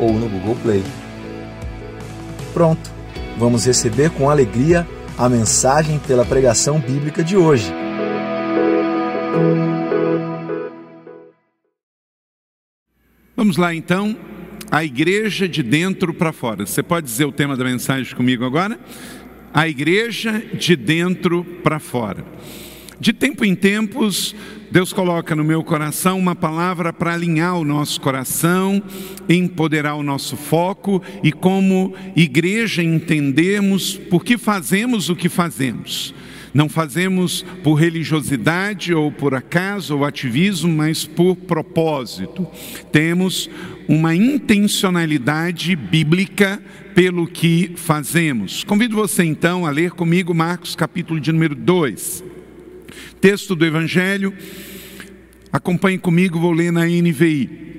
ou no Google Play. Pronto, vamos receber com alegria a mensagem pela pregação bíblica de hoje. Vamos lá então, a igreja de dentro para fora. Você pode dizer o tema da mensagem comigo agora? A igreja de dentro para fora. De tempo em tempos, Deus coloca no meu coração uma palavra para alinhar o nosso coração, empoderar o nosso foco e, como igreja, entendermos por que fazemos o que fazemos. Não fazemos por religiosidade ou por acaso ou ativismo, mas por propósito. Temos uma intencionalidade bíblica pelo que fazemos. Convido você então a ler comigo Marcos capítulo de número 2. Texto do Evangelho, acompanhe comigo, vou ler na NVI.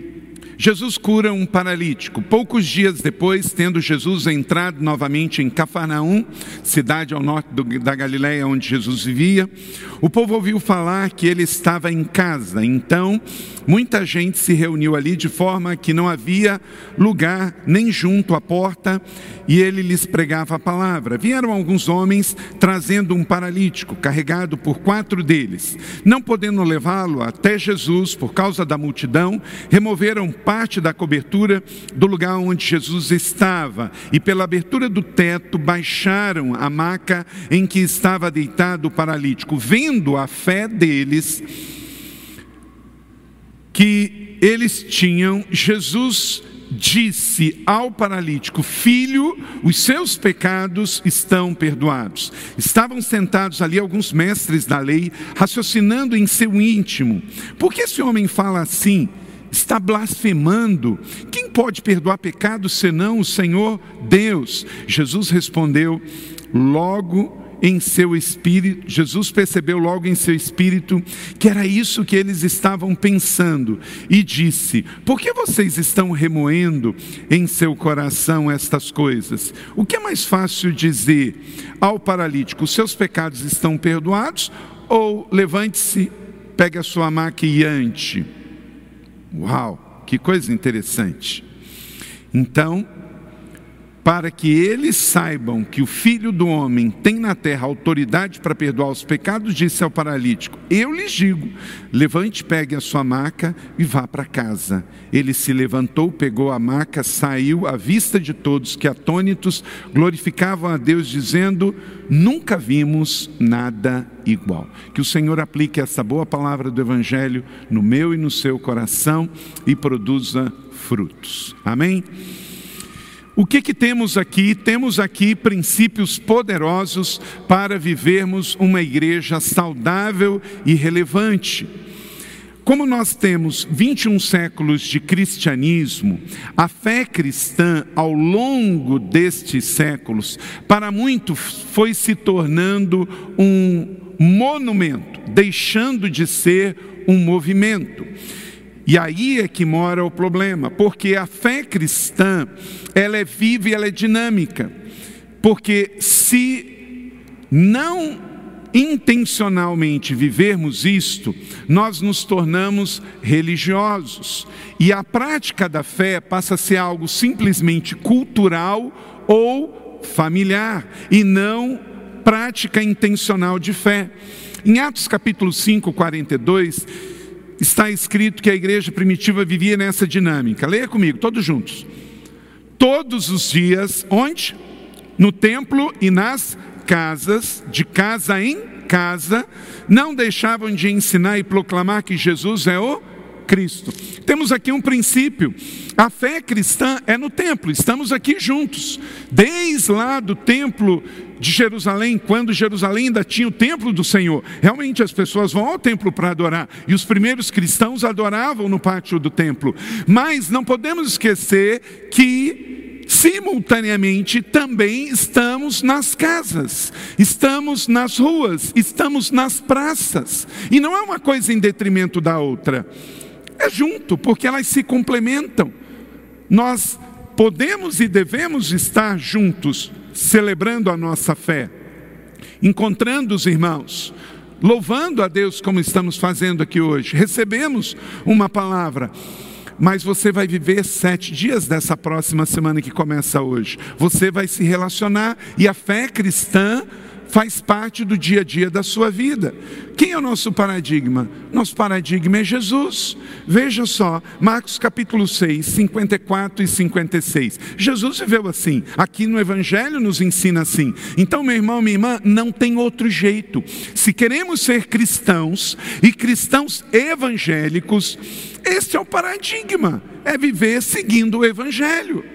Jesus cura um paralítico. Poucos dias depois, tendo Jesus entrado novamente em Cafarnaum, cidade ao norte do, da Galiléia onde Jesus vivia, o povo ouviu falar que ele estava em casa. Então, muita gente se reuniu ali de forma que não havia lugar nem junto à porta, e ele lhes pregava a palavra. Vieram alguns homens trazendo um paralítico, carregado por quatro deles. Não podendo levá-lo até Jesus por causa da multidão, removeram da cobertura do lugar onde Jesus estava e pela abertura do teto baixaram a maca em que estava deitado o paralítico. Vendo a fé deles, que eles tinham, Jesus disse ao paralítico: Filho, os seus pecados estão perdoados. Estavam sentados ali alguns mestres da lei, raciocinando em seu íntimo: Por que esse homem fala assim? Está blasfemando. Quem pode perdoar pecados senão o Senhor Deus? Jesus respondeu logo em seu espírito, Jesus percebeu logo em seu espírito que era isso que eles estavam pensando e disse: Por que vocês estão remoendo em seu coração estas coisas? O que é mais fácil dizer ao paralítico: Seus pecados estão perdoados? Ou levante-se, pegue a sua maca e ande? Uau, que coisa interessante. Então, para que eles saibam que o Filho do Homem tem na terra autoridade para perdoar os pecados, disse ao paralítico: Eu lhes digo, levante, pegue a sua maca e vá para casa. Ele se levantou, pegou a maca, saiu à vista de todos que, atônitos, glorificavam a Deus, dizendo: Nunca vimos nada igual. Que o Senhor aplique essa boa palavra do Evangelho no meu e no seu coração e produza frutos. Amém? O que, que temos aqui? Temos aqui princípios poderosos para vivermos uma igreja saudável e relevante. Como nós temos 21 séculos de cristianismo, a fé cristã ao longo destes séculos, para muito foi se tornando um monumento, deixando de ser um movimento. E aí é que mora o problema, porque a fé cristã, ela é viva e ela é dinâmica. Porque se não intencionalmente vivermos isto, nós nos tornamos religiosos. E a prática da fé passa a ser algo simplesmente cultural ou familiar, e não prática intencional de fé. Em Atos capítulo 5, 42, está escrito que a igreja primitiva vivia nessa dinâmica. Leia comigo, todos juntos. Todos os dias, onde? No templo e nas casas, de casa em casa, não deixavam de ensinar e proclamar que Jesus é o Cristo. Temos aqui um princípio. A fé cristã é no templo, estamos aqui juntos. Desde lá do templo de Jerusalém, quando Jerusalém ainda tinha o templo do Senhor. Realmente as pessoas vão ao templo para adorar, e os primeiros cristãos adoravam no pátio do templo. Mas não podemos esquecer que simultaneamente também estamos nas casas, estamos nas ruas, estamos nas praças. E não é uma coisa em detrimento da outra. É junto, porque elas se complementam. Nós podemos e devemos estar juntos celebrando a nossa fé, encontrando os irmãos, louvando a Deus como estamos fazendo aqui hoje. Recebemos uma palavra, mas você vai viver sete dias dessa próxima semana que começa hoje. Você vai se relacionar e a fé cristã faz parte do dia a dia da sua vida. Quem é o nosso paradigma? Nosso paradigma é Jesus. Veja só, Marcos capítulo 6, 54 e 56. Jesus viveu assim. Aqui no Evangelho nos ensina assim. Então, meu irmão, minha irmã, não tem outro jeito. Se queremos ser cristãos e cristãos evangélicos, este é o paradigma: é viver seguindo o Evangelho.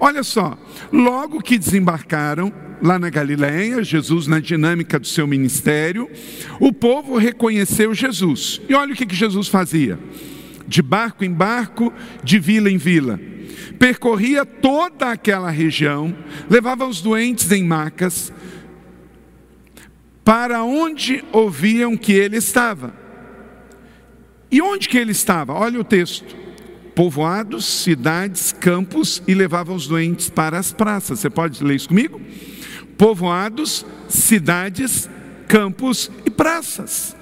Olha só, logo que desembarcaram, lá na Galiléia, Jesus na dinâmica do seu ministério, o povo reconheceu Jesus. E olha o que, que Jesus fazia: de barco em barco, de vila em vila. Percorria toda aquela região, levava os doentes em macas, para onde ouviam que ele estava. E onde que ele estava? Olha o texto povoados, cidades, campos e levava os doentes para as praças. Você pode ler isso comigo? Povoados, cidades, campos e praças.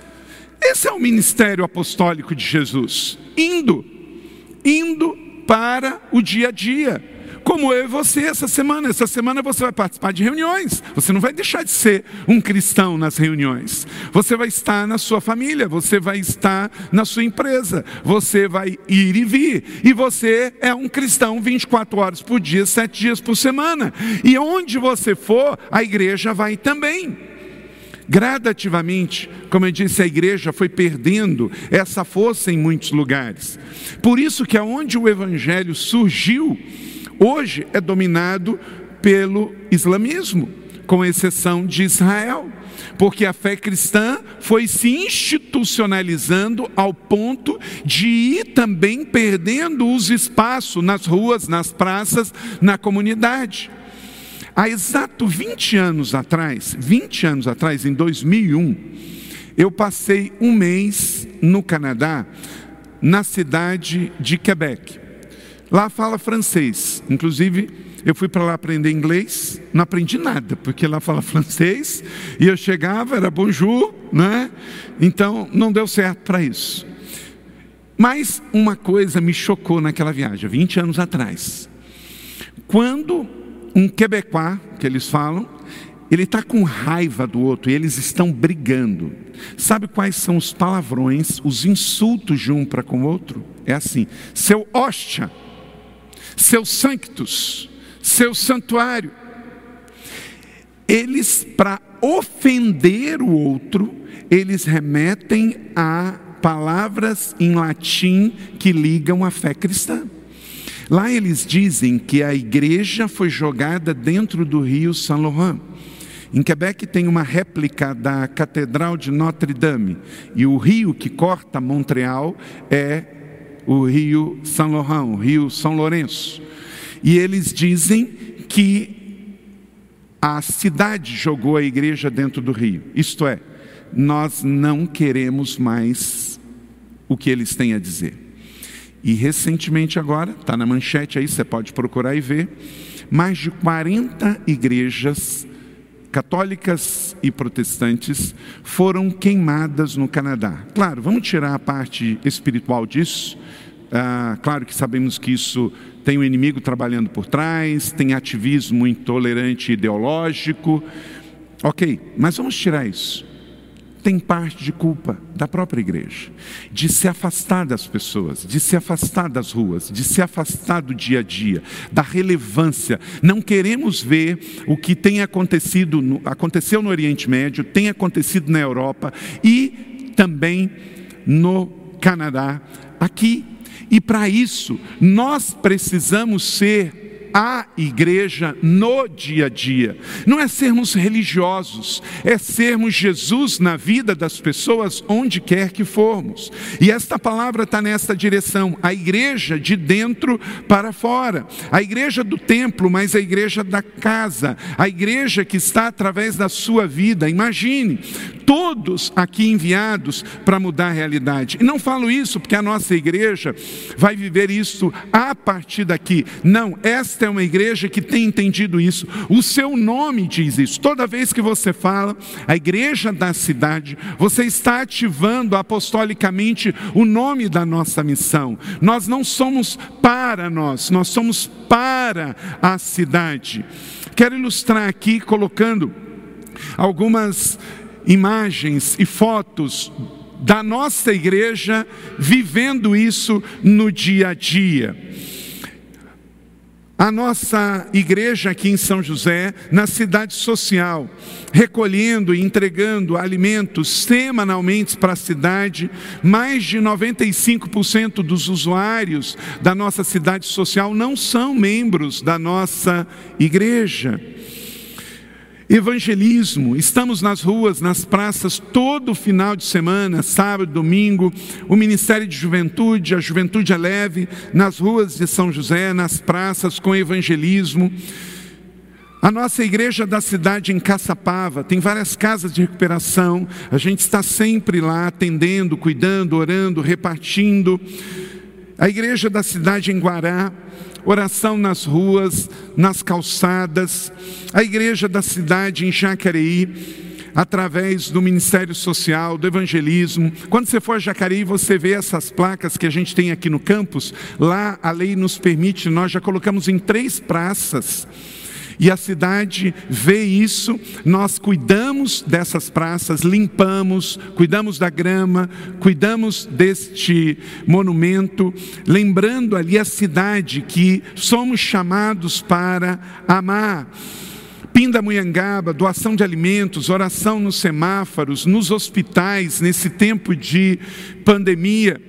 Esse é o ministério apostólico de Jesus, indo, indo para o dia a dia como eu e você essa semana. Essa semana você vai participar de reuniões. Você não vai deixar de ser um cristão nas reuniões. Você vai estar na sua família, você vai estar na sua empresa, você vai ir e vir. E você é um cristão 24 horas por dia, 7 dias por semana. E onde você for, a igreja vai também. Gradativamente, como eu disse, a igreja foi perdendo essa força em muitos lugares. Por isso que aonde o evangelho surgiu, hoje é dominado pelo islamismo, com exceção de Israel, porque a fé cristã foi se institucionalizando ao ponto de ir também perdendo os espaços nas ruas, nas praças, na comunidade. Há exato 20 anos atrás, 20 anos atrás, em 2001, eu passei um mês no Canadá, na cidade de Quebec. Lá fala francês. Inclusive, eu fui para lá aprender inglês, não aprendi nada, porque lá fala francês, e eu chegava, era bonjour, né? Então, não deu certo para isso. Mas uma coisa me chocou naquela viagem, 20 anos atrás. Quando um quebecois, que eles falam, ele está com raiva do outro e eles estão brigando. Sabe quais são os palavrões, os insultos de um para com o outro? É assim: seu hóstia, seu sanctus, seu santuário. Eles, para ofender o outro, eles remetem a palavras em latim que ligam à fé cristã. Lá eles dizem que a igreja foi jogada dentro do rio Saint Laurent. Em Quebec tem uma réplica da Catedral de Notre Dame, e o rio que corta Montreal é o rio São Laurent, o rio São Lourenço. E eles dizem que a cidade jogou a igreja dentro do rio. Isto é, nós não queremos mais o que eles têm a dizer. E recentemente agora, está na manchete aí, você pode procurar e ver, mais de 40 igrejas católicas e protestantes foram queimadas no Canadá. Claro, vamos tirar a parte espiritual disso. Ah, claro que sabemos que isso tem o um inimigo trabalhando por trás, tem ativismo intolerante ideológico. Ok, mas vamos tirar isso tem parte de culpa da própria igreja, de se afastar das pessoas, de se afastar das ruas, de se afastar do dia a dia, da relevância. Não queremos ver o que tem acontecido, no, aconteceu no Oriente Médio, tem acontecido na Europa e também no Canadá, aqui. E para isso, nós precisamos ser a igreja no dia a dia. Não é sermos religiosos, é sermos Jesus na vida das pessoas onde quer que formos. E esta palavra está nesta direção: a igreja de dentro para fora, a igreja do templo, mas a igreja da casa, a igreja que está através da sua vida. Imagine, todos aqui enviados para mudar a realidade. E não falo isso porque a nossa igreja vai viver isso a partir daqui. Não, esta é uma igreja que tem entendido isso. O seu nome diz isso. Toda vez que você fala a igreja da cidade, você está ativando apostolicamente o nome da nossa missão. Nós não somos para nós, nós somos para a cidade. Quero ilustrar aqui colocando algumas imagens e fotos da nossa igreja vivendo isso no dia a dia. A nossa igreja aqui em São José, na cidade social, recolhendo e entregando alimentos semanalmente para a cidade, mais de 95% dos usuários da nossa cidade social não são membros da nossa igreja. Evangelismo, estamos nas ruas, nas praças, todo final de semana, sábado, domingo, o Ministério de Juventude, a Juventude é Leve, nas ruas de São José, nas praças, com evangelismo. A nossa igreja da cidade em Caçapava tem várias casas de recuperação, a gente está sempre lá atendendo, cuidando, orando, repartindo. A igreja da cidade em Guará, oração nas ruas, nas calçadas, a igreja da cidade em Jacareí, através do Ministério Social, do Evangelismo. Quando você for a Jacareí, você vê essas placas que a gente tem aqui no campus. Lá a lei nos permite, nós já colocamos em três praças e a cidade vê isso, nós cuidamos dessas praças, limpamos, cuidamos da grama, cuidamos deste monumento, lembrando ali a cidade que somos chamados para amar. Pindamonhangaba, doação de alimentos, oração nos semáforos, nos hospitais, nesse tempo de pandemia.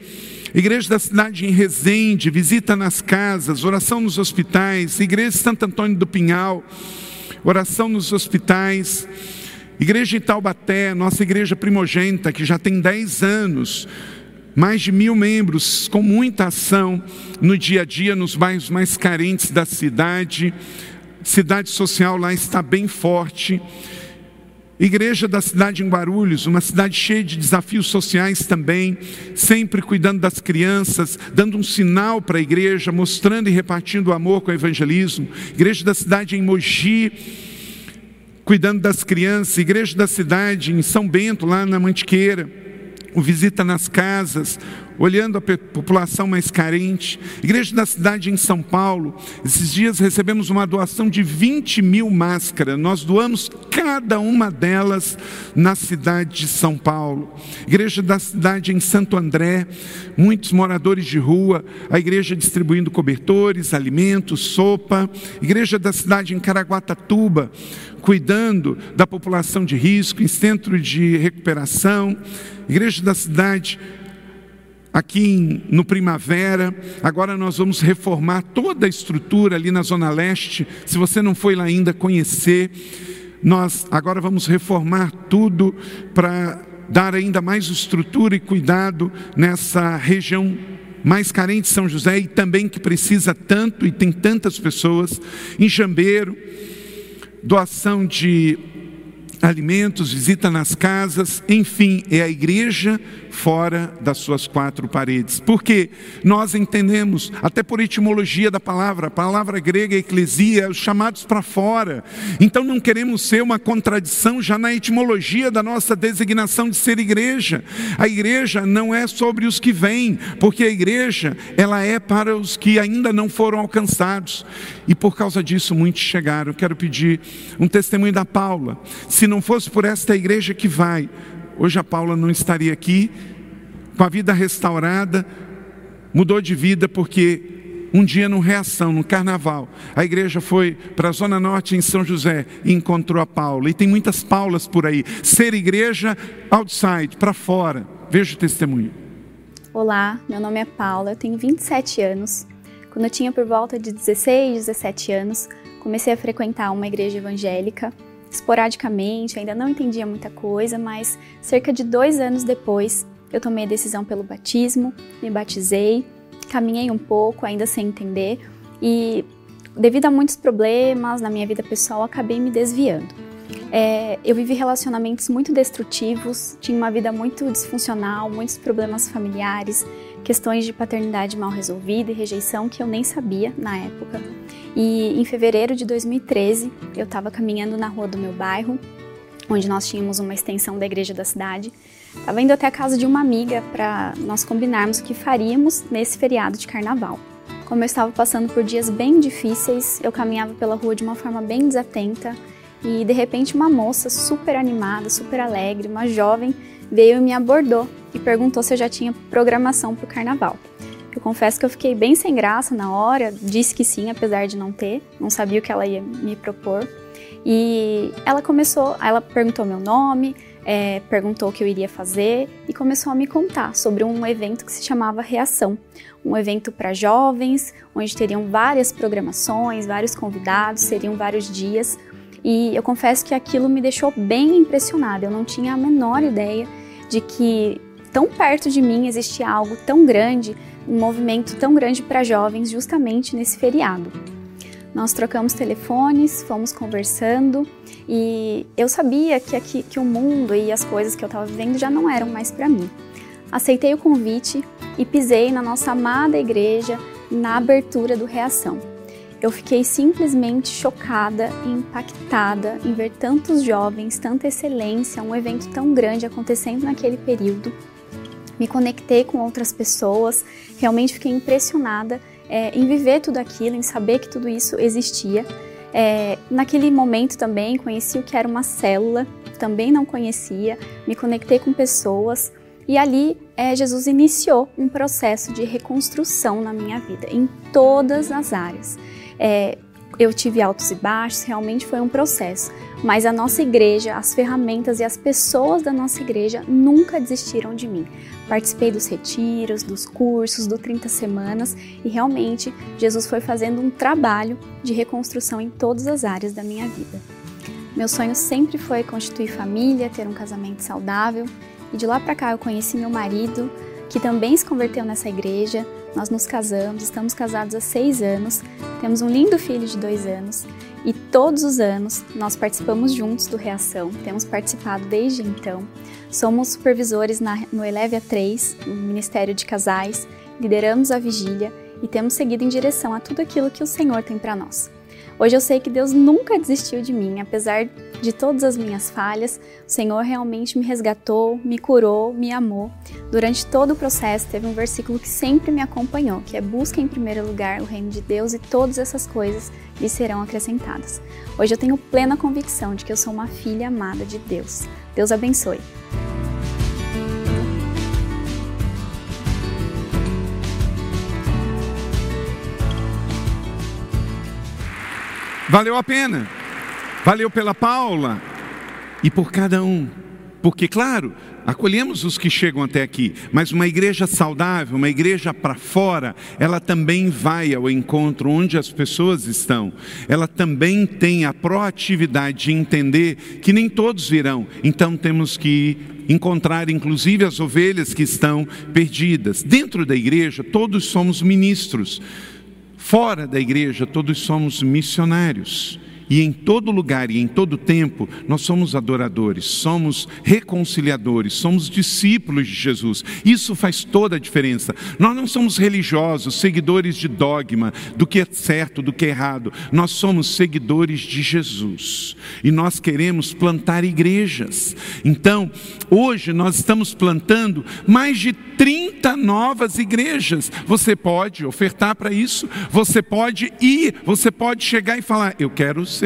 Igreja da cidade em Resende, visita nas casas, oração nos hospitais. Igreja de Santo Antônio do Pinhal, oração nos hospitais. Igreja de Taubaté, nossa igreja primogênita, que já tem 10 anos, mais de mil membros, com muita ação no dia a dia, nos bairros mais carentes da cidade. Cidade social lá está bem forte. Igreja da cidade em Guarulhos, uma cidade cheia de desafios sociais também, sempre cuidando das crianças, dando um sinal para a igreja, mostrando e repartindo o amor com o evangelismo. Igreja da cidade em Mogi, cuidando das crianças. Igreja da cidade em São Bento, lá na Mantiqueira, o visita nas casas, olhando a população mais carente. Igreja da cidade em São Paulo, esses dias recebemos uma doação de 20 mil máscaras. Nós doamos cada uma delas na cidade de São Paulo. Igreja da cidade em Santo André, muitos moradores de rua, a igreja distribuindo cobertores, alimentos, sopa. Igreja da cidade em Caraguatatuba, cuidando da população de risco, em centro de recuperação. Igreja da cidade aqui no Primavera. Agora nós vamos reformar toda a estrutura ali na Zona Leste. Se você não foi lá ainda conhecer, nós agora vamos reformar tudo para dar ainda mais estrutura e cuidado nessa região mais carente de São José e também que precisa tanto e tem tantas pessoas. Em Jambeiro, doação de alimentos, visita nas casas, enfim, é a igreja fora das suas quatro paredes. Porque nós entendemos, até por etimologia da palavra, a palavra grega eclesia, os chamados para fora. Então não queremos ser uma contradição já na etimologia da nossa designação de ser igreja. A igreja não é sobre os que vêm, porque a igreja, ela é para os que ainda não foram alcançados. E por causa disso muitos chegaram. Eu quero pedir um testemunho da Paula. Se não fosse por esta igreja que vai, Hoje a Paula não estaria aqui, com a vida restaurada, mudou de vida porque um dia, no reação, no carnaval, a igreja foi para a Zona Norte, em São José, e encontrou a Paula. E tem muitas Paulas por aí. Ser igreja outside, para fora. Veja o testemunho. Olá, meu nome é Paula, eu tenho 27 anos. Quando eu tinha por volta de 16, 17 anos, comecei a frequentar uma igreja evangélica, esporadicamente, ainda não entendia muita coisa, mas cerca de dois anos depois eu tomei a decisão pelo batismo, me batizei, caminhei um pouco, ainda sem entender, e devido a muitos problemas na minha vida pessoal, acabei me desviando. É, eu vivi relacionamentos muito destrutivos, tinha uma vida muito disfuncional, muitos problemas familiares, questões de paternidade mal resolvida e rejeição que eu nem sabia na época. E em fevereiro de 2013, eu estava caminhando na rua do meu bairro, onde nós tínhamos uma extensão da igreja da cidade. Estava indo até a casa de uma amiga para nós combinarmos o que faríamos nesse feriado de carnaval. Como eu estava passando por dias bem difíceis, eu caminhava pela rua de uma forma bem desatenta e de repente uma moça super animada, super alegre, uma jovem, veio e me abordou e perguntou se eu já tinha programação para o carnaval. Eu confesso que eu fiquei bem sem graça na hora, disse que sim, apesar de não ter, não sabia o que ela ia me propor. E ela começou, ela perguntou meu nome, é, perguntou o que eu iria fazer e começou a me contar sobre um evento que se chamava Reação, um evento para jovens, onde teriam várias programações, vários convidados, seriam vários dias, e eu confesso que aquilo me deixou bem impressionada. Eu não tinha a menor ideia de que tão perto de mim existia algo tão grande, um movimento tão grande para jovens justamente nesse feriado. Nós trocamos telefones, fomos conversando e eu sabia que, aqui, que o mundo e as coisas que eu estava vivendo já não eram mais para mim. Aceitei o convite e pisei na nossa amada igreja na abertura do Reação. Eu fiquei simplesmente chocada e impactada em ver tantos jovens, tanta excelência, um evento tão grande acontecendo naquele período. Me conectei com outras pessoas, realmente fiquei impressionada é, em viver tudo aquilo, em saber que tudo isso existia. É, naquele momento também conheci o que era uma célula, também não conhecia, me conectei com pessoas e ali é, Jesus iniciou um processo de reconstrução na minha vida, em todas as áreas. Eu tive altos e baixos, realmente foi um processo. Mas a nossa igreja, as ferramentas e as pessoas da nossa igreja nunca desistiram de mim. Participei dos retiros, dos cursos, do 30 semanas e realmente Jesus foi fazendo um trabalho de reconstrução em todas as áreas da minha vida. Meu sonho sempre foi constituir família, ter um casamento saudável e de lá para cá eu conheci meu marido, que também se converteu nessa igreja. Nós nos casamos, estamos casados há seis anos, temos um lindo filho de dois anos e todos os anos nós participamos juntos do Reação, temos participado desde então. Somos supervisores na, no Eleve a 3, no Ministério de Casais, lideramos a vigília e temos seguido em direção a tudo aquilo que o Senhor tem para nós. Hoje eu sei que Deus nunca desistiu de mim, apesar de todas as minhas falhas, o Senhor realmente me resgatou, me curou, me amou. Durante todo o processo, teve um versículo que sempre me acompanhou, que é busca em primeiro lugar o reino de Deus e todas essas coisas lhe serão acrescentadas. Hoje eu tenho plena convicção de que eu sou uma filha amada de Deus. Deus abençoe. Valeu a pena. Valeu pela Paula e por cada um. Porque, claro, acolhemos os que chegam até aqui, mas uma igreja saudável, uma igreja para fora, ela também vai ao encontro onde as pessoas estão. Ela também tem a proatividade de entender que nem todos virão, então temos que encontrar inclusive as ovelhas que estão perdidas. Dentro da igreja, todos somos ministros. Fora da igreja, todos somos missionários. E em todo lugar e em todo tempo, nós somos adoradores, somos reconciliadores, somos discípulos de Jesus. Isso faz toda a diferença. Nós não somos religiosos, seguidores de dogma, do que é certo, do que é errado. Nós somos seguidores de Jesus. E nós queremos plantar igrejas. Então, hoje nós estamos plantando mais de 30 novas igrejas. Você pode ofertar para isso, você pode ir, você pode chegar e falar: Eu quero ser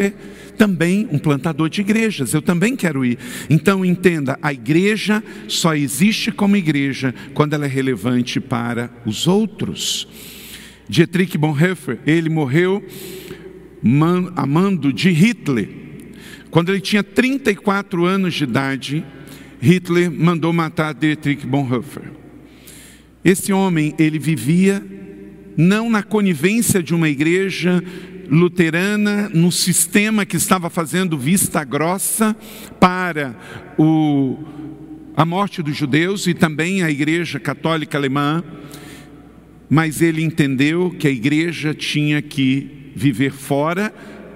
também um plantador de igrejas, eu também quero ir. Então entenda: a igreja só existe como igreja quando ela é relevante para os outros. Dietrich Bonhoeffer, ele morreu amando de Hitler. Quando ele tinha 34 anos de idade, Hitler mandou matar Dietrich Bonhoeffer. Esse homem, ele vivia não na conivência de uma igreja luterana, no sistema que estava fazendo vista grossa para o, a morte dos judeus e também a igreja católica alemã, mas ele entendeu que a igreja tinha que viver fora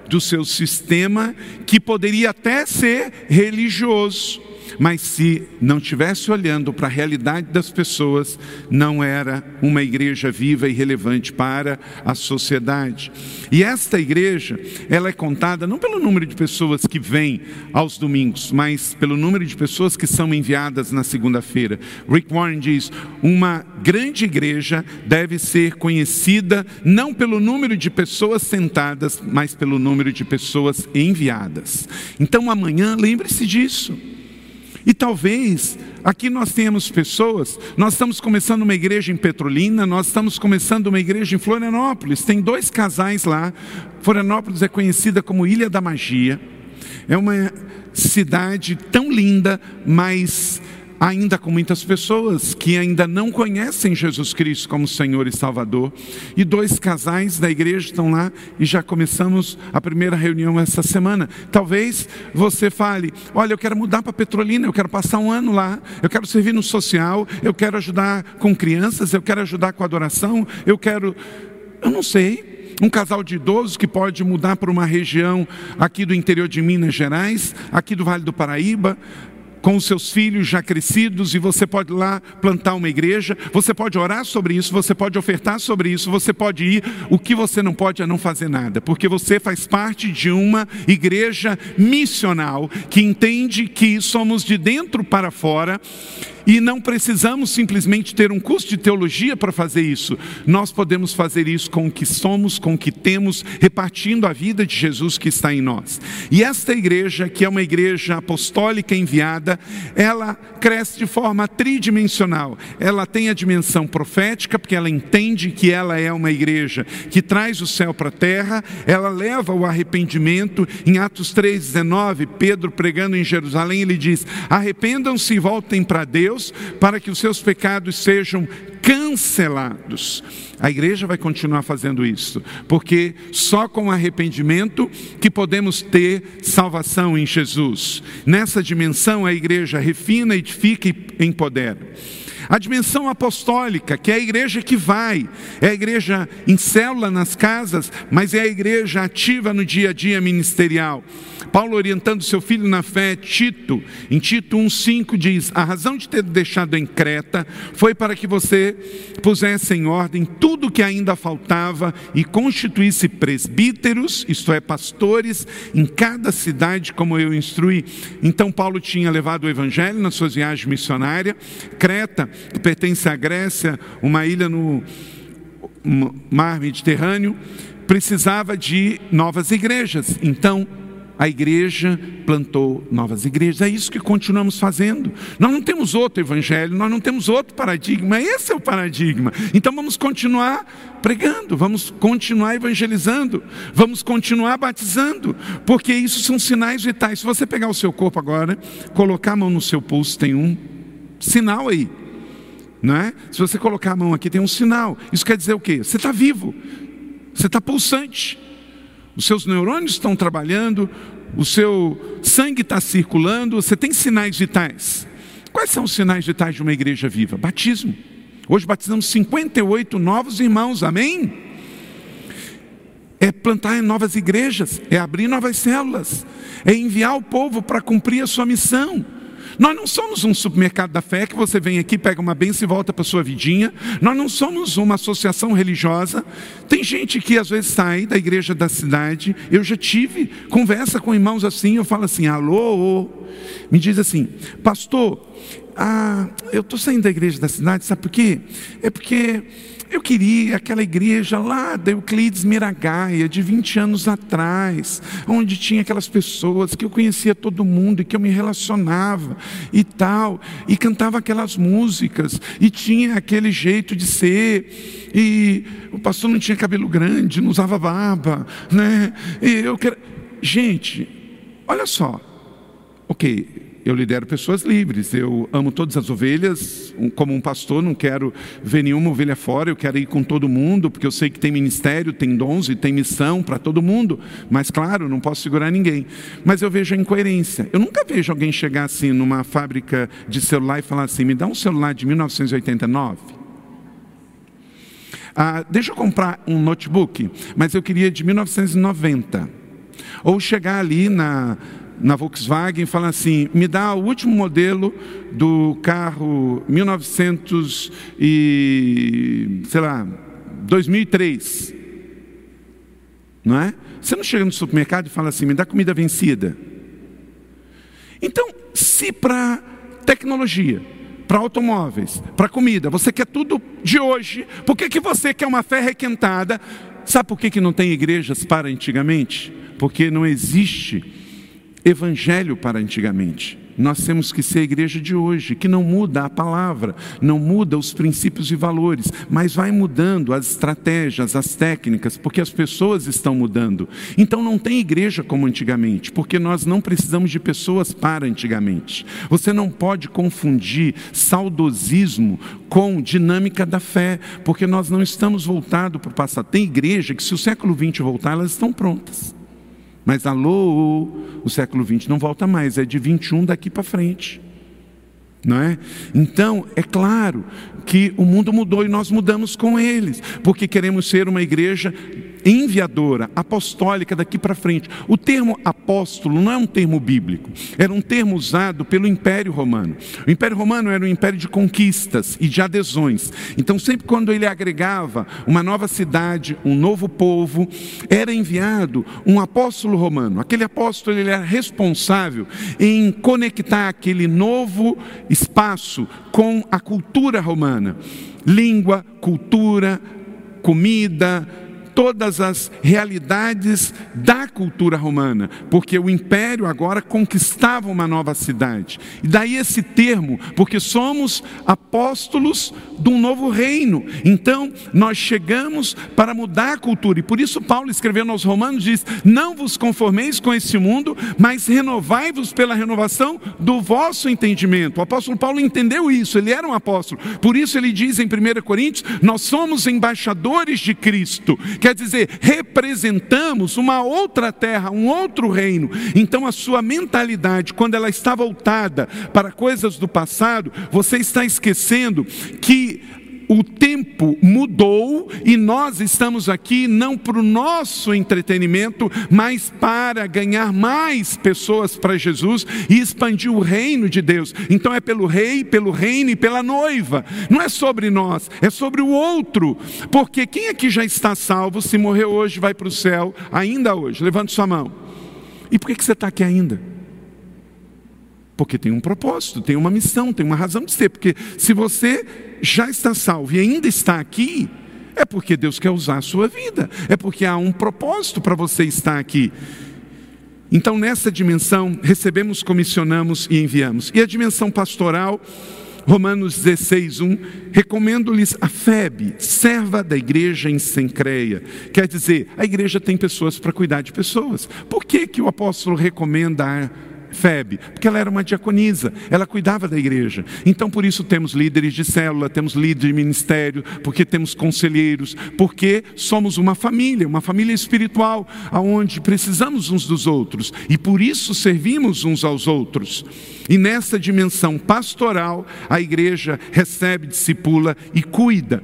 do seu sistema, que poderia até ser religioso mas se não estivesse olhando para a realidade das pessoas, não era uma igreja viva e relevante para a sociedade. E esta igreja, ela é contada não pelo número de pessoas que vêm aos domingos, mas pelo número de pessoas que são enviadas na segunda-feira. Rick Warren diz: uma grande igreja deve ser conhecida não pelo número de pessoas sentadas, mas pelo número de pessoas enviadas. Então amanhã, lembre-se disso. E talvez aqui nós tenhamos pessoas, nós estamos começando uma igreja em Petrolina, nós estamos começando uma igreja em Florianópolis, tem dois casais lá. Florianópolis é conhecida como Ilha da Magia, é uma cidade tão linda, mas ainda com muitas pessoas que ainda não conhecem Jesus Cristo como Senhor e Salvador. E dois casais da igreja estão lá e já começamos a primeira reunião essa semana. Talvez você fale: Olha, eu quero mudar para Petrolina, eu quero passar um ano lá, eu quero servir no social, eu quero ajudar com crianças, eu quero ajudar com adoração, eu quero. Eu não sei, um casal de idosos que pode mudar para uma região aqui do interior de Minas Gerais, aqui do Vale do Paraíba, com os seus filhos já crescidos e você pode lá plantar uma igreja, você pode orar sobre isso, você pode ofertar sobre isso, você pode ir. O que você não pode é não fazer nada, porque você faz parte de uma igreja missional que entende que somos de dentro para fora e não precisamos simplesmente ter um curso de teologia para fazer isso. Nós podemos fazer isso com o que somos, com o que temos, repartindo a vida de Jesus que está em nós. E esta igreja, que é uma igreja apostólica enviada, ela cresce de forma tridimensional. Ela tem a dimensão profética, porque ela entende que ela é uma igreja que traz o céu para a terra, ela leva o arrependimento. Em Atos 3,19, Pedro pregando em Jerusalém, ele diz: arrependam-se e voltem para Deus para que os seus pecados sejam cancelados. A igreja vai continuar fazendo isso, porque só com arrependimento que podemos ter salvação em Jesus. Nessa dimensão, a igreja refina, edifica e empodera. A dimensão apostólica, que é a igreja que vai, é a igreja em célula nas casas, mas é a igreja ativa no dia a dia ministerial. Paulo orientando seu filho na fé, Tito, em Tito 1,5 diz: A razão de ter deixado em Creta foi para que você pusesse em ordem tudo o que ainda faltava e constituísse presbíteros, isto é, pastores, em cada cidade, como eu instruí. Então, Paulo tinha levado o evangelho nas suas viagens missionárias. Creta, que pertence à Grécia, uma ilha no mar Mediterrâneo, precisava de novas igrejas. Então, a igreja plantou novas igrejas. É isso que continuamos fazendo. Nós não temos outro evangelho, nós não temos outro paradigma. Esse é o paradigma. Então vamos continuar pregando, vamos continuar evangelizando, vamos continuar batizando, porque isso são sinais vitais. Se você pegar o seu corpo agora, colocar a mão no seu pulso, tem um sinal aí. Não é? Se você colocar a mão aqui, tem um sinal. Isso quer dizer o quê? Você está vivo, você está pulsante os seus neurônios estão trabalhando, o seu sangue está circulando, você tem sinais vitais. Quais são os sinais vitais de uma igreja viva? Batismo. Hoje batizamos 58 novos irmãos, amém? É plantar novas igrejas, é abrir novas células, é enviar o povo para cumprir a sua missão. Nós não somos um supermercado da fé que você vem aqui, pega uma benção e volta para sua vidinha. Nós não somos uma associação religiosa. Tem gente que às vezes sai da igreja da cidade. Eu já tive conversa com irmãos assim, eu falo assim: "Alô?" Me diz assim: "Pastor, ah, eu estou saindo da igreja da cidade, sabe por quê? É porque eu queria aquela igreja lá da Euclides Miragaia, de 20 anos atrás, onde tinha aquelas pessoas que eu conhecia todo mundo e que eu me relacionava e tal, e cantava aquelas músicas, e tinha aquele jeito de ser, e o pastor não tinha cabelo grande, não usava barba, né? E eu quero... Gente, olha só, ok, eu lidero pessoas livres, eu amo todas as ovelhas, como um pastor, não quero ver nenhuma ovelha fora, eu quero ir com todo mundo, porque eu sei que tem ministério, tem dons e tem missão para todo mundo, mas claro, não posso segurar ninguém. Mas eu vejo a incoerência. Eu nunca vejo alguém chegar assim numa fábrica de celular e falar assim: me dá um celular de 1989. Ah, deixa eu comprar um notebook, mas eu queria de 1990. Ou chegar ali na na Volkswagen fala assim: me dá o último modelo do carro 1900 e sei lá 2003, não é? Você não chega no supermercado e fala assim: me dá comida vencida. Então, se para tecnologia, para automóveis, para comida, você quer tudo de hoje, por que, que você quer uma fé requentada? Sabe por que, que não tem igrejas para antigamente? Porque não existe evangelho para antigamente. Nós temos que ser a igreja de hoje, que não muda a palavra, não muda os princípios e valores, mas vai mudando as estratégias, as técnicas, porque as pessoas estão mudando. Então não tem igreja como antigamente, porque nós não precisamos de pessoas para antigamente. Você não pode confundir saudosismo com dinâmica da fé, porque nós não estamos voltados para o passado. Tem igreja que, se o século XX voltar, elas estão prontas. Mas alô, o século XX não volta mais, é de 21 daqui para frente. Não é? Então, é claro que o mundo mudou e nós mudamos com eles, porque queremos ser uma igreja enviadora, apostólica daqui para frente. O termo apóstolo não é um termo bíblico, era um termo usado pelo Império Romano. O Império Romano era um império de conquistas e de adesões. Então, sempre quando ele agregava uma nova cidade, um novo povo, era enviado um apóstolo romano. Aquele apóstolo ele era responsável em conectar aquele novo espaço com a cultura romana. Língua, cultura, comida, todas as realidades da cultura romana, porque o império agora conquistava uma nova cidade. E daí esse termo, porque somos apóstolos de um novo reino. Então, nós chegamos para mudar a cultura. E por isso Paulo escrevendo aos Romanos diz: "Não vos conformeis com esse mundo, mas renovai-vos pela renovação do vosso entendimento". O apóstolo Paulo entendeu isso, ele era um apóstolo. Por isso ele diz em 1 Coríntios: "Nós somos embaixadores de Cristo". Quer dizer, representamos uma outra terra, um outro reino. Então a sua mentalidade, quando ela está voltada para coisas do passado, você está esquecendo que o tempo mudou e nós estamos aqui não para o nosso entretenimento, mas para ganhar mais pessoas para Jesus e expandir o reino de Deus. Então é pelo rei, pelo reino e pela noiva. Não é sobre nós, é sobre o outro. Porque quem aqui já está salvo, se morrer hoje, vai para o céu, ainda hoje? Levante sua mão. E por que você está aqui ainda? Porque tem um propósito, tem uma missão, tem uma razão de ser. Porque se você já está salvo e ainda está aqui, é porque Deus quer usar a sua vida, é porque há um propósito para você estar aqui. Então, nessa dimensão, recebemos, comissionamos e enviamos. E a dimensão pastoral, Romanos 16, 1, recomendo-lhes a FEB, serva da igreja em Sencreia. Quer dizer, a igreja tem pessoas para cuidar de pessoas. Por que, que o apóstolo recomenda a Febe, porque ela era uma diaconisa, ela cuidava da igreja. Então, por isso, temos líderes de célula, temos líderes de ministério, porque temos conselheiros, porque somos uma família, uma família espiritual, aonde precisamos uns dos outros e por isso servimos uns aos outros. E nessa dimensão pastoral, a igreja recebe, discipula e cuida.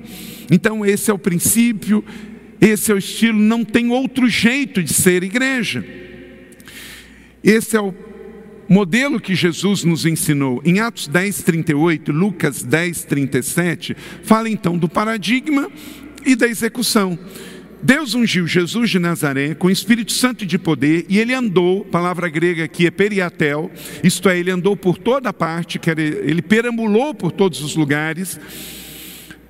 Então, esse é o princípio, esse é o estilo, não tem outro jeito de ser igreja. Esse é o modelo que Jesus nos ensinou em Atos 10, 38, Lucas 10, 37, fala então do paradigma e da execução. Deus ungiu Jesus de Nazaré com Espírito Santo de poder, e ele andou, palavra grega aqui é periatel, isto é, ele andou por toda parte, ele perambulou por todos os lugares,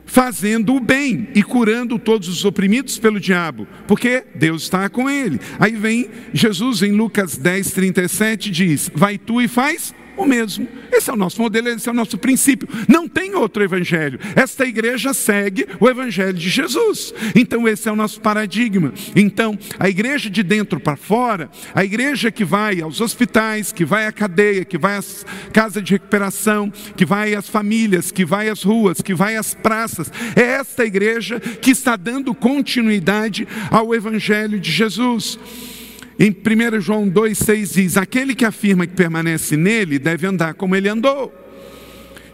fazendo o bem e curando todos os oprimidos pelo diabo, porque Deus está com ele. Aí vem Jesus em Lucas 10, 37, diz: Vai tu e faz o mesmo. Esse é o nosso modelo, esse é o nosso princípio. Não tem outro evangelho. Esta igreja segue o evangelho de Jesus. Então, esse é o nosso paradigma. Então, a igreja de dentro para fora, a igreja que vai aos hospitais, que vai à cadeia, que vai às casas de recuperação, que vai às famílias, que vai às ruas, que vai às praças, é esta igreja que está dando continuidade ao evangelho de Jesus. Em 1 João 2,6 diz: Aquele que afirma que permanece nele deve andar como ele andou.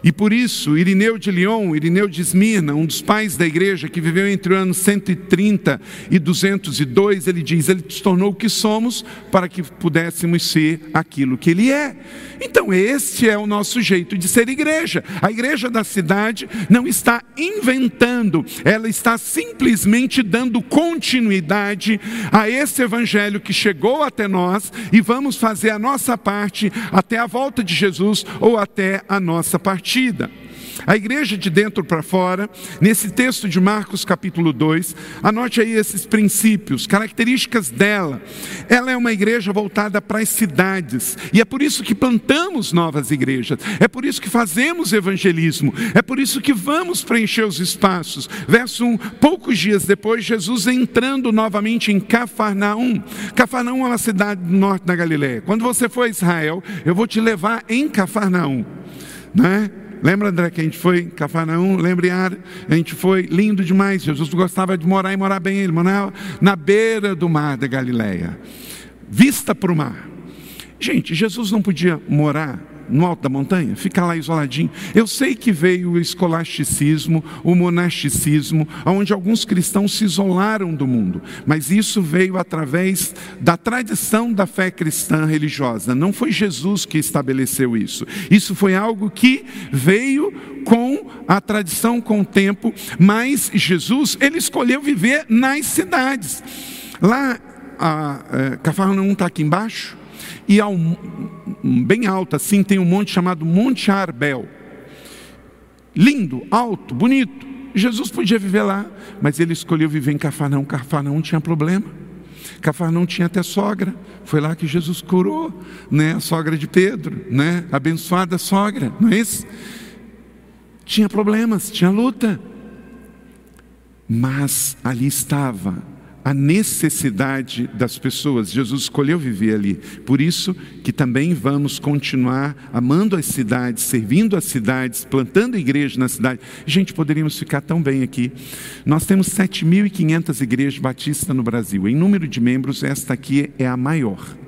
E por isso, Irineu de Lyon, Irineu de Esmirna, um dos pais da igreja que viveu entre o ano 130 e 202, ele diz: Ele se tornou o que somos para que pudéssemos ser aquilo que Ele é. Então, este é o nosso jeito de ser igreja. A igreja da cidade não está inventando, ela está simplesmente dando continuidade a esse evangelho que chegou até nós e vamos fazer a nossa parte até a volta de Jesus ou até a nossa partida partida. A igreja de dentro para fora, nesse texto de Marcos capítulo 2, anote aí esses princípios, características dela. Ela é uma igreja voltada para as cidades, e é por isso que plantamos novas igrejas, é por isso que fazemos evangelismo, é por isso que vamos preencher os espaços. Verso 1: poucos dias depois, Jesus entrando novamente em Cafarnaum. Cafarnaum é uma cidade do norte da Galiléia. Quando você for a Israel, eu vou te levar em Cafarnaum, né? Lembra, André, que a gente foi em Cafarnaum? Lembra, Yara? A gente foi lindo demais. Jesus gostava de morar e morar bem. Ele morava na beira do mar da Galileia, vista para o mar. Gente, Jesus não podia morar no alto da montanha, ficar lá isoladinho. Eu sei que veio o escolasticismo, o monasticismo, onde alguns cristãos se isolaram do mundo, mas isso veio através da tradição da fé cristã religiosa. Não foi Jesus que estabeleceu isso. Isso foi algo que veio com a tradição, com o tempo, mas Jesus, ele escolheu viver nas cidades. Lá, a, a é, Cafarnaum está aqui embaixo, e ao, bem alto assim tem um monte chamado Monte Arbel. Lindo, alto, bonito. Jesus podia viver lá, mas ele escolheu viver em Cafarnaum. Cafarnaum tinha problema. Cafarnaum tinha até sogra. Foi lá que Jesus curou, né? A sogra de Pedro, né? Abençoada sogra, não é isso? Tinha problemas, tinha luta. Mas ali estava a necessidade das pessoas. Jesus escolheu viver ali. Por isso que também vamos continuar amando as cidades, servindo as cidades, plantando igreja na cidade. Gente, poderíamos ficar tão bem aqui. Nós temos 7.500 igrejas batistas no Brasil. Em número de membros, esta aqui é a maior.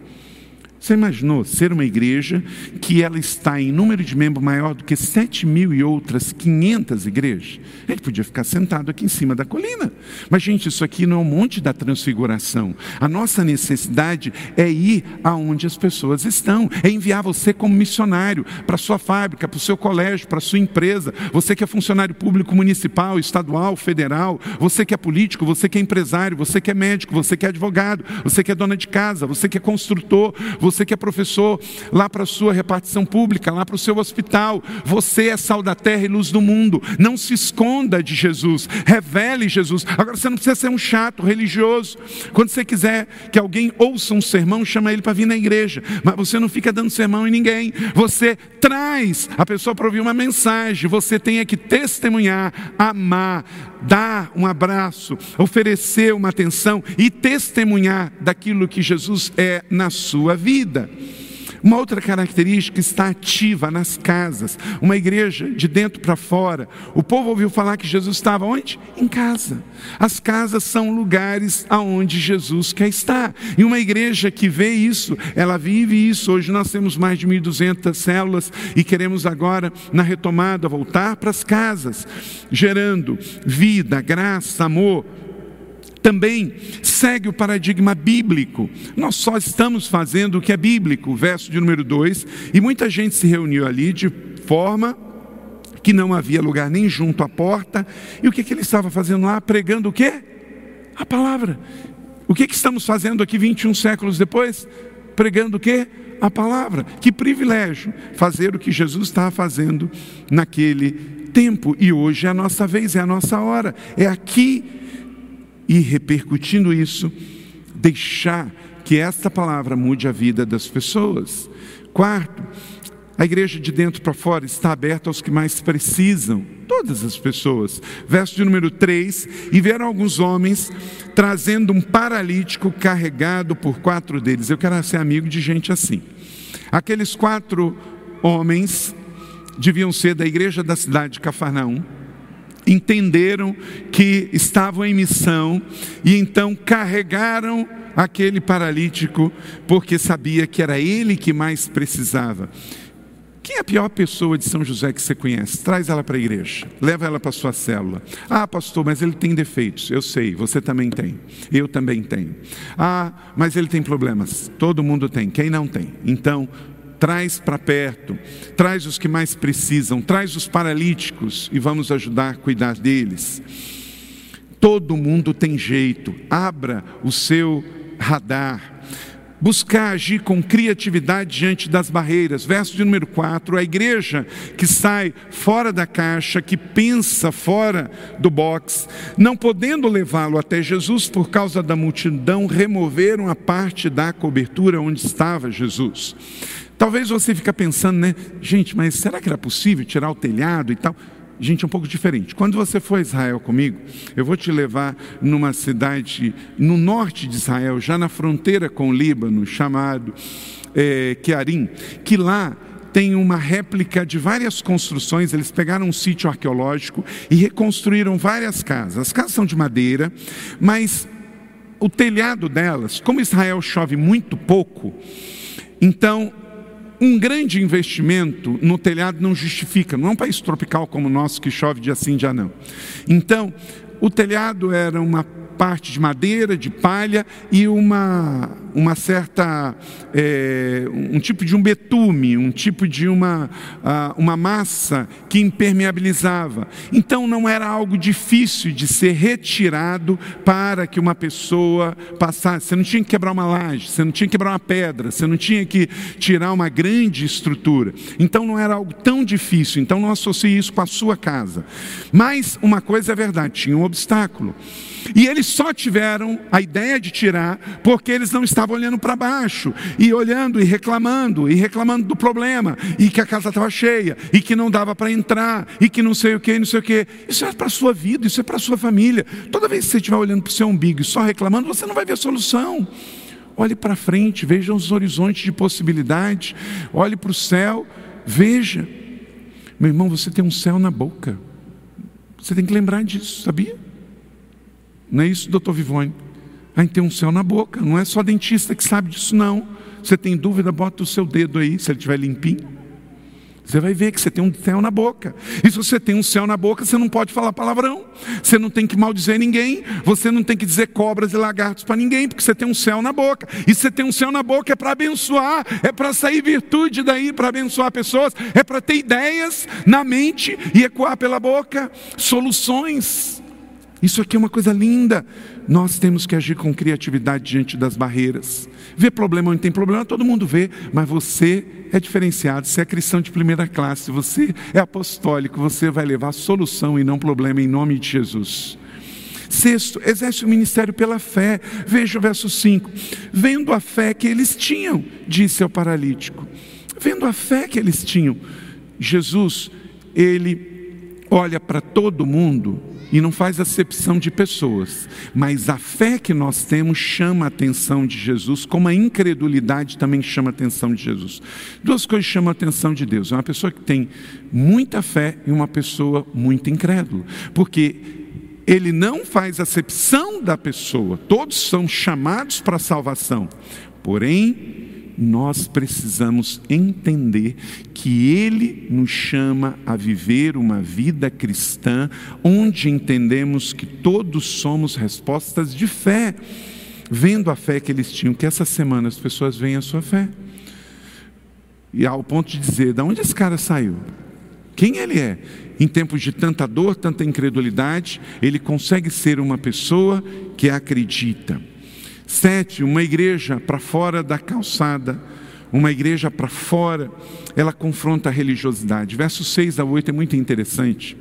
Você imaginou ser uma igreja que ela está em número de membros maior do que 7 mil e outras 500 igrejas? Ele podia ficar sentado aqui em cima da colina. Mas, gente, isso aqui não é um monte da transfiguração. A nossa necessidade é ir aonde as pessoas estão, é enviar você como missionário para sua fábrica, para o seu colégio, para a sua empresa. Você que é funcionário público municipal, estadual, federal, você que é político, você que é empresário, você que é médico, você que é advogado, você que é dona de casa, você que é construtor, você que é professor, lá para a sua repartição pública, lá para o seu hospital, você é sal da terra e luz do mundo. Não se esconda de Jesus, revele Jesus. Agora você não precisa ser um chato religioso. Quando você quiser que alguém ouça um sermão, chama ele para vir na igreja, mas você não fica dando sermão em ninguém. Você traz a pessoa para ouvir uma mensagem, você tem que testemunhar, amar, dar um abraço, oferecer uma atenção e testemunhar daquilo que Jesus é na sua vida. Uma outra característica está ativa nas casas, uma igreja de dentro para fora. O povo ouviu falar que Jesus estava onde? Em casa. As casas são lugares aonde Jesus quer estar. E uma igreja que vê isso, ela vive isso. Hoje nós temos mais de 1.200 células e queremos agora, na retomada, voltar para as casas, gerando vida, graça, amor, também segue o paradigma bíblico. Nós só estamos fazendo o que é bíblico, verso de número 2, e muita gente se reuniu ali de forma que não havia lugar nem junto à porta. E o que, que ele estava fazendo lá? Pregando o quê? A palavra. O que, que estamos fazendo aqui 21 séculos depois? Pregando o quê? A palavra. Que privilégio fazer o que Jesus estava fazendo naquele tempo. E hoje é a nossa vez, é a nossa hora. É aqui e repercutindo isso, deixar que esta palavra mude a vida das pessoas. Quarto, A igreja de dentro para fora está aberta aos que mais precisam, todas as pessoas. Verso de número 3: E vieram alguns homens trazendo um paralítico carregado por quatro deles. Eu quero ser amigo de gente assim. Aqueles quatro homens deviam ser da igreja da cidade de Cafarnaum entenderam que estavam em missão e então carregaram aquele paralítico porque sabia que era ele que mais precisava. Quem é a pior pessoa de São José que você conhece? Traz ela para a igreja, leva ela para a sua célula. Ah, pastor, mas ele tem defeitos. Eu sei, você também tem. Eu também tenho. Ah, mas ele tem problemas. Todo mundo tem. Quem não tem? Então, traz para perto, traz os que mais precisam, traz os paralíticos e vamos ajudar a cuidar deles. Todo mundo tem jeito, abra o seu radar. Buscar agir com criatividade diante das barreiras. Verso de número 4: a igreja que sai fora da caixa, que pensa fora do box, não podendo levá-lo até Jesus por causa da multidão, removeram a parte da cobertura onde estava Jesus. Talvez você fique pensando, né? Gente, mas será que era possível tirar o telhado e tal? Gente, é um pouco diferente. Quando você for a Israel comigo, eu vou te levar numa cidade no norte de Israel, já na fronteira com o Líbano, chamado é, Kearim, que lá tem uma réplica de várias construções. Eles pegaram um sítio arqueológico e reconstruíram várias casas. As casas são de madeira, mas o telhado delas, como Israel chove muito pouco, então um grande investimento no telhado não justifica, não é um país tropical como o nosso que chove dia sim, dia não. Então, o telhado era uma parte de madeira, de palha e uma, uma certa, é, um tipo de um betume, um tipo de uma, uma massa que impermeabilizava. Então não era algo difícil de ser retirado para que uma pessoa passasse. Você não tinha que quebrar uma laje, você não tinha que quebrar uma pedra, você não tinha que tirar uma grande estrutura. Então não era algo tão difícil. Então não associe isso com a sua casa. Mas uma coisa é verdade, tinha um obstáculo. E eles só tiveram a ideia de tirar porque eles não estavam olhando para baixo e olhando e reclamando e reclamando do problema e que a casa estava cheia e que não dava para entrar e que não sei o que, não sei o que. Isso é para a sua vida, isso é para a sua família. Toda vez que você estiver olhando para o seu umbigo e só reclamando, você não vai ver a solução. Olhe para frente, veja os horizontes de possibilidade, olhe para o céu, veja. Meu irmão, você tem um céu na boca. Você tem que lembrar disso, sabia? Não é isso, doutor Vivone? A um céu na boca, não é só dentista que sabe disso, não. Você tem dúvida, bota o seu dedo aí, se ele estiver limpinho. Você vai ver que você tem um céu na boca. E se você tem um céu na boca, você não pode falar palavrão. Você não tem que maldizer ninguém. Você não tem que dizer cobras e lagartos para ninguém, porque você tem um céu na boca. E se você tem um céu na boca é para abençoar, é para sair virtude daí, para abençoar pessoas, é para ter ideias na mente e ecoar pela boca soluções. Isso aqui é uma coisa linda. Nós temos que agir com criatividade diante das barreiras. Ver problema onde tem problema, todo mundo vê, mas você é diferenciado, você é cristão de primeira classe, você é apostólico, você vai levar solução e não problema em nome de Jesus. Sexto, exerce o ministério pela fé. Veja o verso 5. Vendo a fé que eles tinham, disse ao paralítico. Vendo a fé que eles tinham, Jesus, ele olha para todo mundo e não faz acepção de pessoas, mas a fé que nós temos chama a atenção de Jesus, como a incredulidade também chama a atenção de Jesus. Duas coisas chamam a atenção de Deus: uma pessoa que tem muita fé e uma pessoa muito incrédula, porque ele não faz acepção da pessoa, todos são chamados para a salvação, porém, nós precisamos entender que Ele nos chama a viver uma vida cristã, onde entendemos que todos somos respostas de fé, vendo a fé que eles tinham, que essa semana as pessoas veem a sua fé. E ao ponto de dizer: de onde esse cara saiu? Quem ele é? Em tempos de tanta dor, tanta incredulidade, ele consegue ser uma pessoa que acredita. Sete, uma igreja para fora da calçada, uma igreja para fora, ela confronta a religiosidade. Verso 6 a 8 é muito interessante.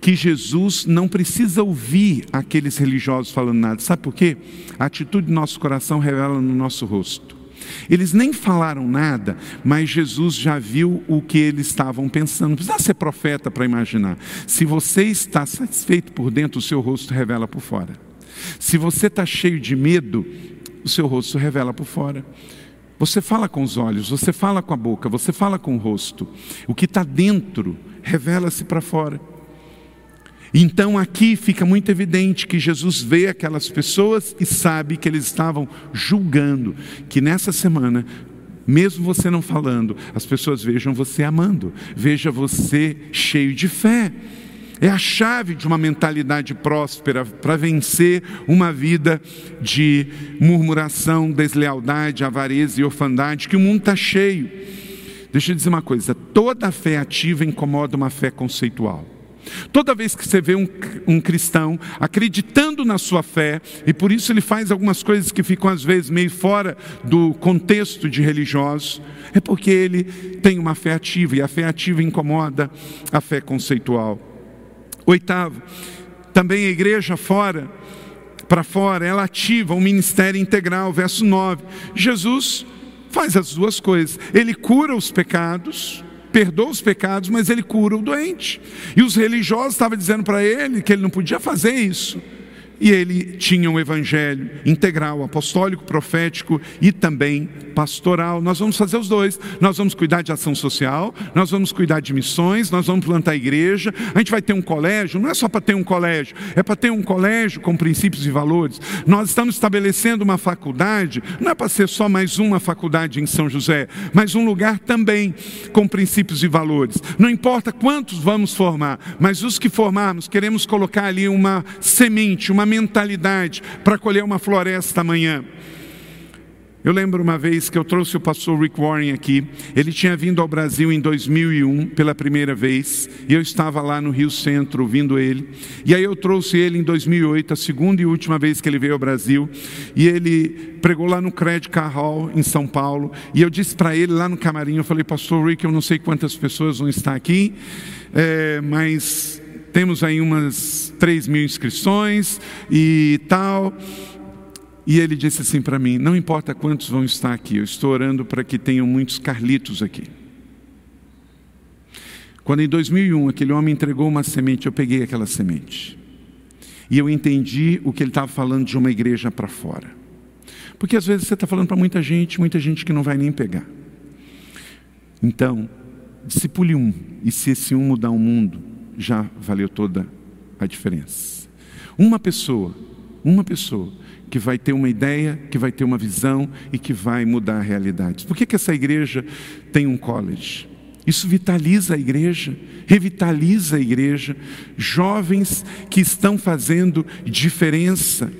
Que Jesus não precisa ouvir aqueles religiosos falando nada. Sabe por quê? A atitude do nosso coração revela no nosso rosto. Eles nem falaram nada, mas Jesus já viu o que eles estavam pensando. Não precisa ser profeta para imaginar. Se você está satisfeito por dentro, o seu rosto revela por fora. Se você está cheio de medo, o seu rosto revela por fora. Você fala com os olhos, você fala com a boca, você fala com o rosto. O que está dentro revela-se para fora. Então aqui fica muito evidente que Jesus vê aquelas pessoas e sabe que eles estavam julgando, que nessa semana, mesmo você não falando, as pessoas vejam você amando, veja você cheio de fé. É a chave de uma mentalidade próspera para vencer uma vida de murmuração, deslealdade, avareza e orfandade, que o mundo está cheio. Deixa eu dizer uma coisa: toda fé ativa incomoda uma fé conceitual. Toda vez que você vê um, um, cristão acreditando na sua fé, e por isso ele faz algumas coisas que ficam às vezes meio fora do contexto de religiosos, é porque ele tem uma fé ativa, e a fé ativa incomoda a fé conceitual. Oitavo, também a igreja fora, para fora, ela ativa o ministério integral, verso 9. Jesus faz as duas coisas, ele cura os pecados, perdoa os pecados, mas ele cura o doente. E os religiosos estavam dizendo para ele que ele não podia fazer isso. E ele tinha um evangelho integral, apostólico, profético e também pastoral. Nós vamos fazer os dois. Nós vamos cuidar de ação social, nós vamos cuidar de missões, nós vamos plantar igreja. A gente vai ter um colégio, não é só para ter um colégio, é para ter um colégio com princípios e valores. Nós estamos estabelecendo uma faculdade, não é para ser só mais uma faculdade em São José, mas um lugar também com princípios e valores. Não importa quantos vamos formar, mas os que formarmos, queremos colocar ali uma semente, uma mentalidade para colher uma floresta amanhã. Eu lembro uma vez que eu trouxe o pastor Rick Warren aqui. Ele tinha vindo ao Brasil em 2001 pela primeira vez, e eu estava lá no Rio Centro ouvindo ele. E aí eu trouxe ele em 2008, a segunda e última vez que ele veio ao Brasil, e ele pregou lá no Credit Car Hall em São Paulo. E eu disse para ele lá no camarim, eu falei: "Pastor Rick, eu não sei quantas pessoas vão estar aqui, é, mas temos aí umas 3 mil inscrições e tal. E ele disse assim para mim: Não importa quantos vão estar aqui, eu estou orando para que tenham muitos Carlitos aqui. Quando em 2001 aquele homem entregou uma semente, eu peguei aquela semente. E eu entendi o que ele estava falando de uma igreja para fora. Porque às vezes você está falando para muita gente, muita gente que não vai nem pegar. Então, discipule um, e se esse um mudar o mundo, já valeu toda a diferença. Uma pessoa, uma pessoa que vai ter uma ideia, que vai ter uma visão e que vai mudar a realidade. Por que, que essa igreja tem um college? Isso vitaliza a igreja, revitaliza a igreja. Jovens que estão fazendo diferença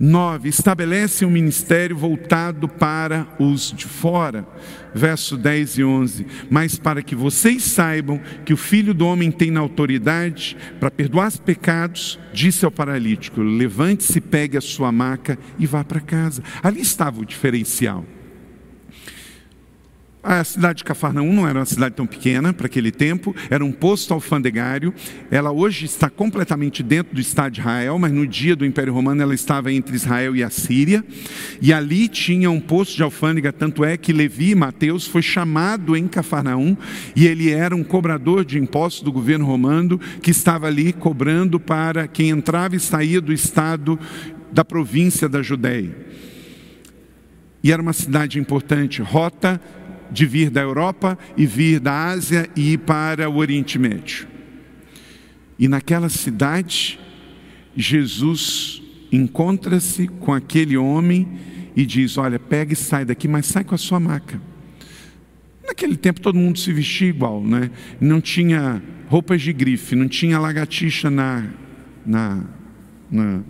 9. Estabelece um ministério voltado para os de fora. Verso 10 e 11. Mas para que vocês saibam que o Filho do Homem tem na autoridade para perdoar os pecados, disse ao paralítico: levante-se, pegue a sua maca e vá para casa. Ali estava o diferencial. A cidade de Cafarnaum não era uma cidade tão pequena para aquele tempo, era um posto alfandegário. Ela hoje está completamente dentro do Estado de Israel, mas no dia do Império Romano ela estava entre Israel e a Síria. E ali tinha um posto de alfândega, tanto é que Levi, Mateus, foi chamado em Cafarnaum e ele era um cobrador de impostos do governo romano que estava ali cobrando para quem entrava e saía do estado da província da Judéia. E era uma cidade importante, rota de vir da Europa e vir da Ásia e ir para o Oriente Médio. E naquela cidade, Jesus encontra-se com aquele homem e diz: Olha, pega e sai daqui, mas sai com a sua maca. Naquele tempo todo mundo se vestia igual, né? Não tinha roupas de grife, não tinha lagartixa na, na, na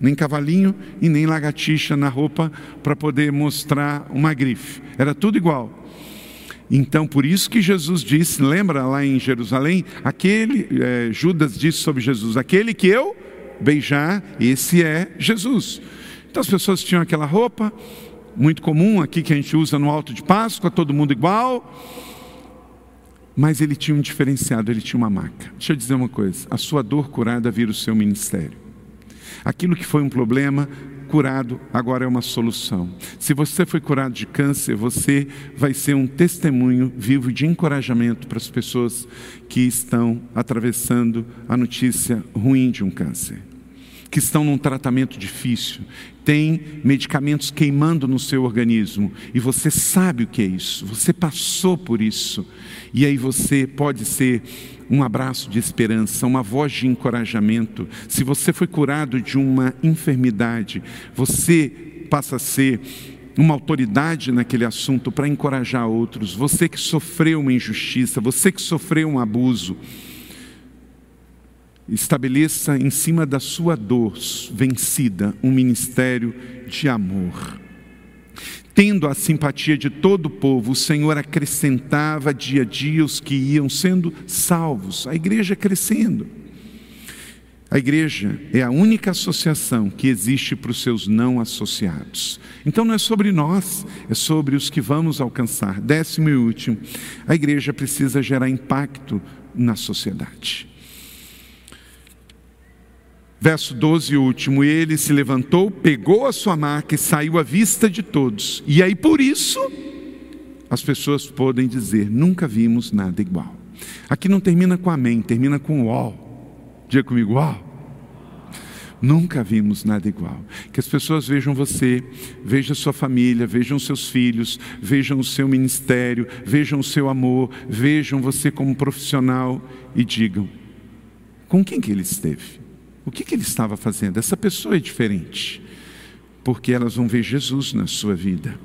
nem cavalinho e nem lagartixa na roupa para poder mostrar uma grife. Era tudo igual. Então, por isso que Jesus disse, lembra lá em Jerusalém, aquele, é, Judas disse sobre Jesus, aquele que eu beijar, esse é Jesus. Então as pessoas tinham aquela roupa, muito comum aqui que a gente usa no alto de Páscoa, todo mundo igual, mas ele tinha um diferenciado, ele tinha uma marca. Deixa eu dizer uma coisa: a sua dor curada vira o seu ministério. Aquilo que foi um problema curado, agora é uma solução. Se você foi curado de câncer, você vai ser um testemunho vivo de encorajamento para as pessoas que estão atravessando a notícia ruim de um câncer, que estão num tratamento difícil, tem medicamentos queimando no seu organismo e você sabe o que é isso, você passou por isso, e aí você pode ser um abraço de esperança, uma voz de encorajamento. Se você foi curado de uma enfermidade, você passa a ser uma autoridade naquele assunto para encorajar outros. Você que sofreu uma injustiça, você que sofreu um abuso, estabeleça em cima da sua dor vencida um ministério de amor. Tendo a simpatia de todo o povo, o Senhor acrescentava dia a dia os que iam sendo salvos, a igreja crescendo. A igreja é a única associação que existe para os seus não associados. Então não é sobre nós, é sobre os que vamos alcançar. Décimo e último, a igreja precisa gerar impacto na sociedade. Verso 12 e último, ele se levantou, pegou a sua maca e saiu à vista de todos. E aí por isso as pessoas podem dizer: nunca vimos nada igual. Aqui não termina com amém, termina com ó. Diga comigo, ó. Nunca vimos nada igual. Que as pessoas vejam você, vejam sua família, vejam seus filhos, vejam o seu ministério, vejam o seu amor, vejam você como profissional e digam: com quem que ele esteve? O que, que ele estava fazendo? Essa pessoa é diferente, porque elas vão ver Jesus na sua vida.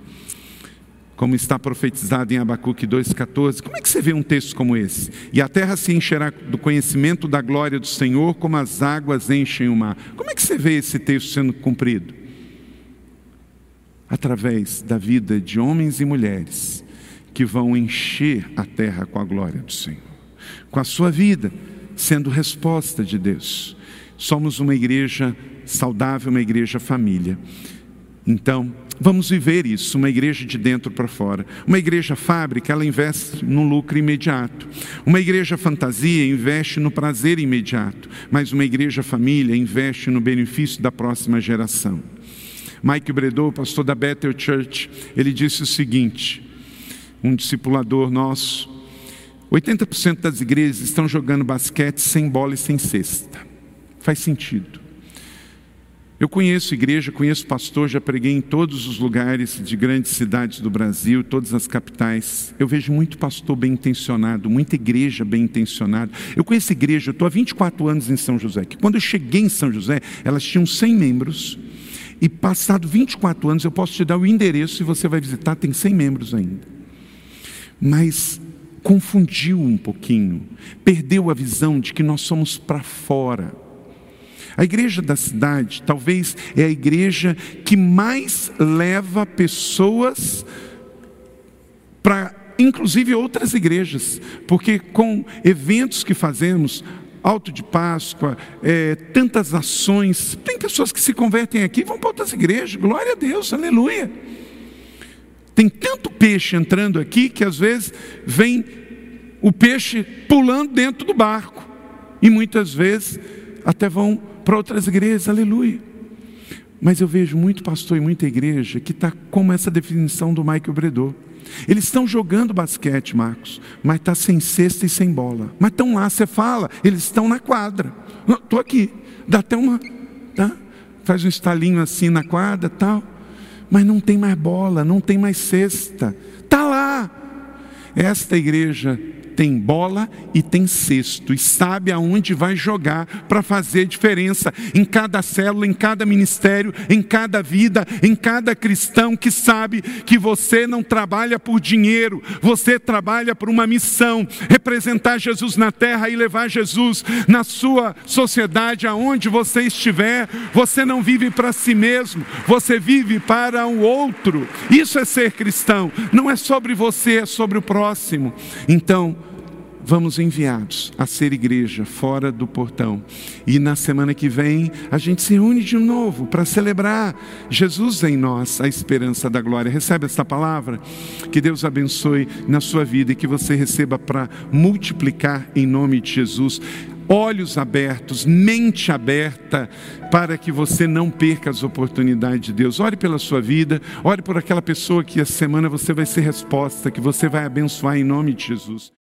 Como está profetizado em Abacuque 2,14. Como é que você vê um texto como esse? E a terra se encherá do conhecimento da glória do Senhor, como as águas enchem o mar. Como é que você vê esse texto sendo cumprido? Através da vida de homens e mulheres que vão encher a terra com a glória do Senhor, com a sua vida sendo resposta de Deus. Somos uma igreja saudável, uma igreja família. Então, vamos viver isso, uma igreja de dentro para fora. Uma igreja fábrica, ela investe no lucro imediato. Uma igreja fantasia investe no prazer imediato. Mas uma igreja família investe no benefício da próxima geração. Mike Bredou, pastor da Bethel Church, ele disse o seguinte: um discipulador nosso, 80% das igrejas estão jogando basquete sem bola e sem cesta. Faz sentido. Eu conheço igreja, conheço pastor, já preguei em todos os lugares de grandes cidades do Brasil, todas as capitais. Eu vejo muito pastor bem intencionado, muita igreja bem intencionada. Eu conheço igreja, eu estou há 24 anos em São José, que quando eu cheguei em São José, elas tinham 100 membros, e passado 24 anos, eu posso te dar o endereço e você vai visitar, tem 100 membros ainda. Mas confundiu um pouquinho, perdeu a visão de que nós somos para fora a igreja da cidade talvez é a igreja que mais leva pessoas para, inclusive, outras igrejas, porque com eventos que fazemos, alto de Páscoa, é, tantas ações, tem pessoas que se convertem aqui e vão para outras igrejas, glória a Deus, aleluia. Tem tanto peixe entrando aqui que às vezes vem o peixe pulando dentro do barco, e muitas vezes até vão para outras igrejas, aleluia. Mas eu vejo muito pastor e muita igreja que está como essa definição do Michael Bredor. Eles estão jogando basquete, Marcos, mas está sem cesta e sem bola. Mas estão lá, você fala, eles estão na quadra. Estou aqui, dá até uma. Tá? Faz um estalinho assim na quadra tal. Mas não tem mais bola, não tem mais cesta. Está lá. Esta igreja tem bola e tem cesto, e sabe aonde vai jogar para fazer diferença em cada célula, em cada ministério, em cada vida, em cada cristão que sabe que você não trabalha por dinheiro, você trabalha por uma missão representar Jesus na terra e levar Jesus na sua sociedade, aonde você estiver. Você não vive para si mesmo, você vive para o outro. Isso é ser cristão, não é sobre você, é sobre o próximo. Então, vamos enviados a ser igreja fora do portão. E na semana que vem a gente se reúne de novo para celebrar Jesus em nós, a esperança da glória. Recebe esta palavra? Que Deus abençoe na sua vida e que você receba para multiplicar em nome de Jesus. olhos abertos, mente aberta, para que você não perca as oportunidades de Deus. Ore pela sua vida, ore por aquela pessoa que essa semana você vai ser resposta, que você vai abençoar em nome de Jesus.